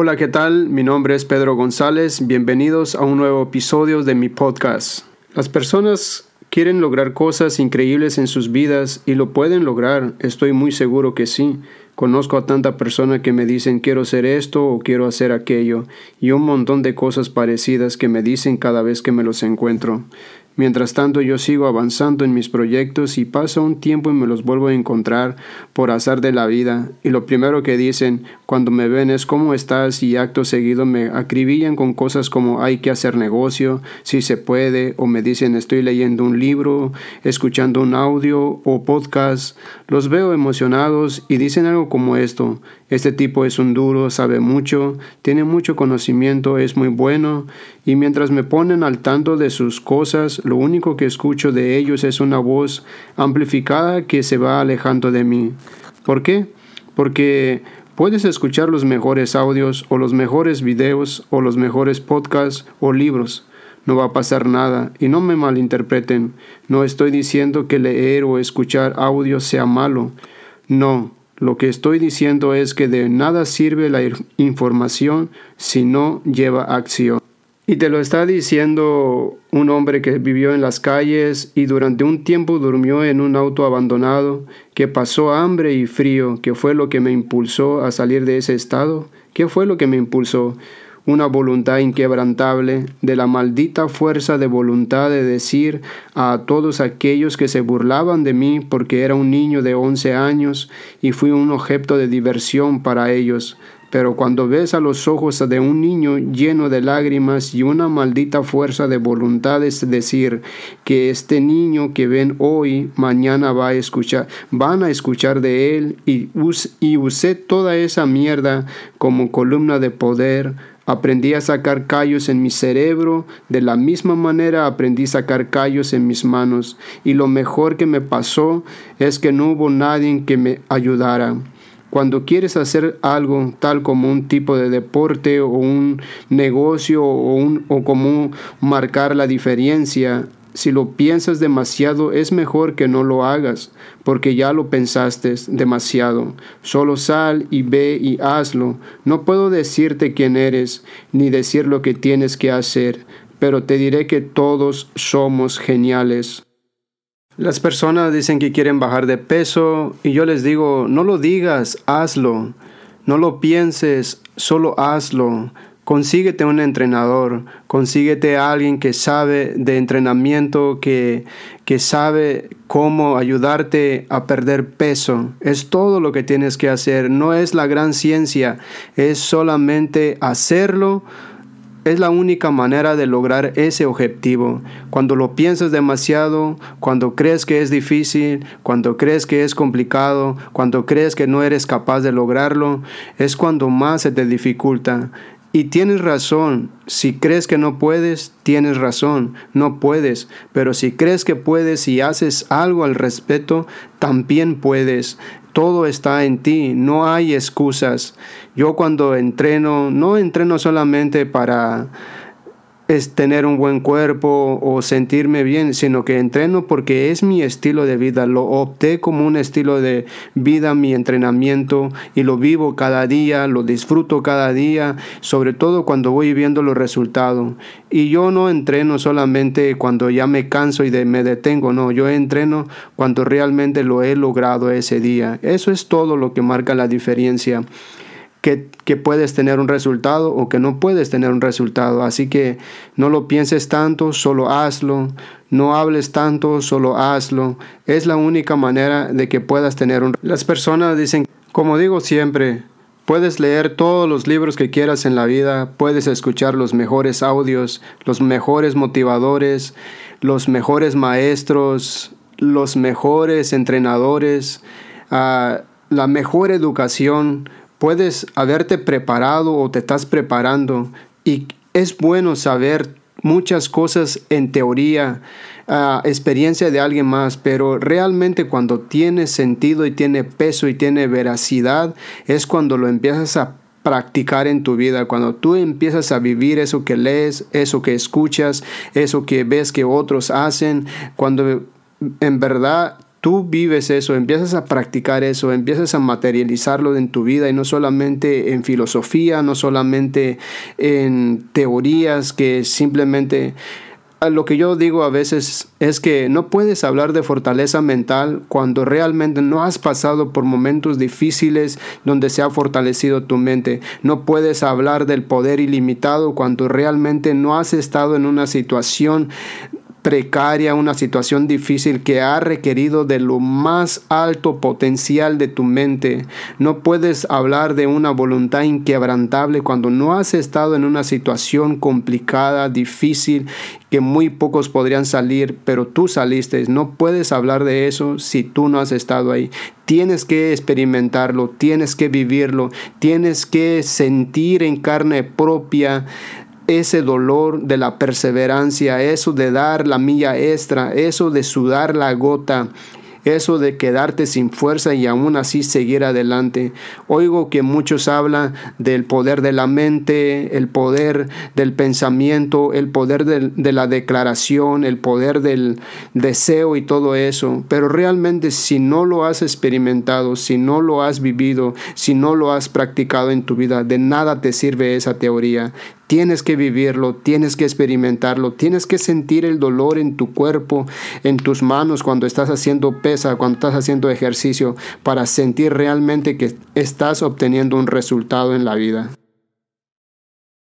Hola, ¿qué tal? Mi nombre es Pedro González. Bienvenidos a un nuevo episodio de mi podcast. Las personas quieren lograr cosas increíbles en sus vidas y lo pueden lograr. Estoy muy seguro que sí. Conozco a tanta persona que me dicen quiero hacer esto o quiero hacer aquello y un montón de cosas parecidas que me dicen cada vez que me los encuentro. Mientras tanto yo sigo avanzando en mis proyectos y pasa un tiempo y me los vuelvo a encontrar por azar de la vida y lo primero que dicen cuando me ven es cómo estás y acto seguido me acribillan con cosas como hay que hacer negocio, si se puede o me dicen estoy leyendo un libro, escuchando un audio o podcast. Los veo emocionados y dicen algo como esto, este tipo es un duro, sabe mucho, tiene mucho conocimiento, es muy bueno, y mientras me ponen al tanto de sus cosas, lo único que escucho de ellos es una voz amplificada que se va alejando de mí. ¿Por qué? Porque puedes escuchar los mejores audios o los mejores videos o los mejores podcasts o libros. No va a pasar nada y no me malinterpreten. No estoy diciendo que leer o escuchar audios sea malo. No, lo que estoy diciendo es que de nada sirve la información si no lleva acción. Y te lo está diciendo un hombre que vivió en las calles y durante un tiempo durmió en un auto abandonado, que pasó hambre y frío, que fue lo que me impulsó a salir de ese estado. ¿Qué fue lo que me impulsó? una voluntad inquebrantable, de la maldita fuerza de voluntad de decir a todos aquellos que se burlaban de mí porque era un niño de once años y fui un objeto de diversión para ellos. Pero cuando ves a los ojos de un niño lleno de lágrimas y una maldita fuerza de voluntad es decir que este niño que ven hoy, mañana va a escuchar, van a escuchar de él y, y usé toda esa mierda como columna de poder Aprendí a sacar callos en mi cerebro, de la misma manera aprendí a sacar callos en mis manos, y lo mejor que me pasó es que no hubo nadie que me ayudara. Cuando quieres hacer algo tal como un tipo de deporte o un negocio o, un, o como marcar la diferencia, si lo piensas demasiado, es mejor que no lo hagas, porque ya lo pensaste demasiado. Solo sal y ve y hazlo. No puedo decirte quién eres, ni decir lo que tienes que hacer, pero te diré que todos somos geniales. Las personas dicen que quieren bajar de peso y yo les digo, no lo digas, hazlo. No lo pienses, solo hazlo. Consíguete un entrenador, consíguete a alguien que sabe de entrenamiento, que, que sabe cómo ayudarte a perder peso. Es todo lo que tienes que hacer. No es la gran ciencia, es solamente hacerlo es la única manera de lograr ese objetivo. Cuando lo piensas demasiado, cuando crees que es difícil, cuando crees que es complicado, cuando crees que no eres capaz de lograrlo, es cuando más se te dificulta. Y tienes razón, si crees que no puedes, tienes razón, no puedes, pero si crees que puedes y haces algo al respecto, también puedes. Todo está en ti, no hay excusas. Yo cuando entreno, no entreno solamente para es tener un buen cuerpo o sentirme bien, sino que entreno porque es mi estilo de vida. Lo opté como un estilo de vida, mi entrenamiento, y lo vivo cada día, lo disfruto cada día, sobre todo cuando voy viendo los resultados. Y yo no entreno solamente cuando ya me canso y me detengo, no, yo entreno cuando realmente lo he logrado ese día. Eso es todo lo que marca la diferencia que, puedes tener un resultado o que no puedes tener un resultado. Así que no lo pienses tanto, solo hazlo. No hables tanto, solo hazlo. Es la única manera de que puedas tener un... Las personas dicen, como digo siempre, Puedes leer todos los libros que quieras en la vida, puedes escuchar los mejores audios, los mejores motivadores, los mejores maestros, los mejores entrenadores, ah, la mejor educación, puedes haberte preparado o te estás preparando y es bueno saber muchas cosas en teoría, uh, experiencia de alguien más, pero realmente cuando tiene sentido y tiene peso y tiene veracidad es cuando lo empiezas a practicar en tu vida, cuando tú empiezas a vivir eso que lees, eso que escuchas, eso que ves que otros hacen, cuando en verdad tú vives eso, empiezas a practicar eso, empiezas a materializarlo en tu vida y no solamente en filosofía, no solamente en teorías que simplemente lo que yo digo a veces es que no puedes hablar de fortaleza mental cuando realmente no has pasado por momentos difíciles donde se ha fortalecido tu mente. No puedes hablar del poder ilimitado cuando realmente no has estado en una situación precaria, una situación difícil que ha requerido de lo más alto potencial de tu mente. No puedes hablar de una voluntad inquebrantable cuando no has estado en una situación complicada, difícil, que muy pocos podrían salir, pero tú saliste. No puedes hablar de eso si tú no has estado ahí. Tienes que experimentarlo, tienes que vivirlo, tienes que sentir en carne propia ese dolor de la perseverancia, eso de dar la milla extra, eso de sudar la gota, eso de quedarte sin fuerza y aún así seguir adelante. Oigo que muchos hablan del poder de la mente, el poder del pensamiento, el poder de la declaración, el poder del deseo y todo eso, pero realmente si no lo has experimentado, si no lo has vivido, si no lo has practicado en tu vida, de nada te sirve esa teoría. Tienes que vivirlo, tienes que experimentarlo, tienes que sentir el dolor en tu cuerpo, en tus manos cuando estás haciendo pesa, cuando estás haciendo ejercicio, para sentir realmente que estás obteniendo un resultado en la vida.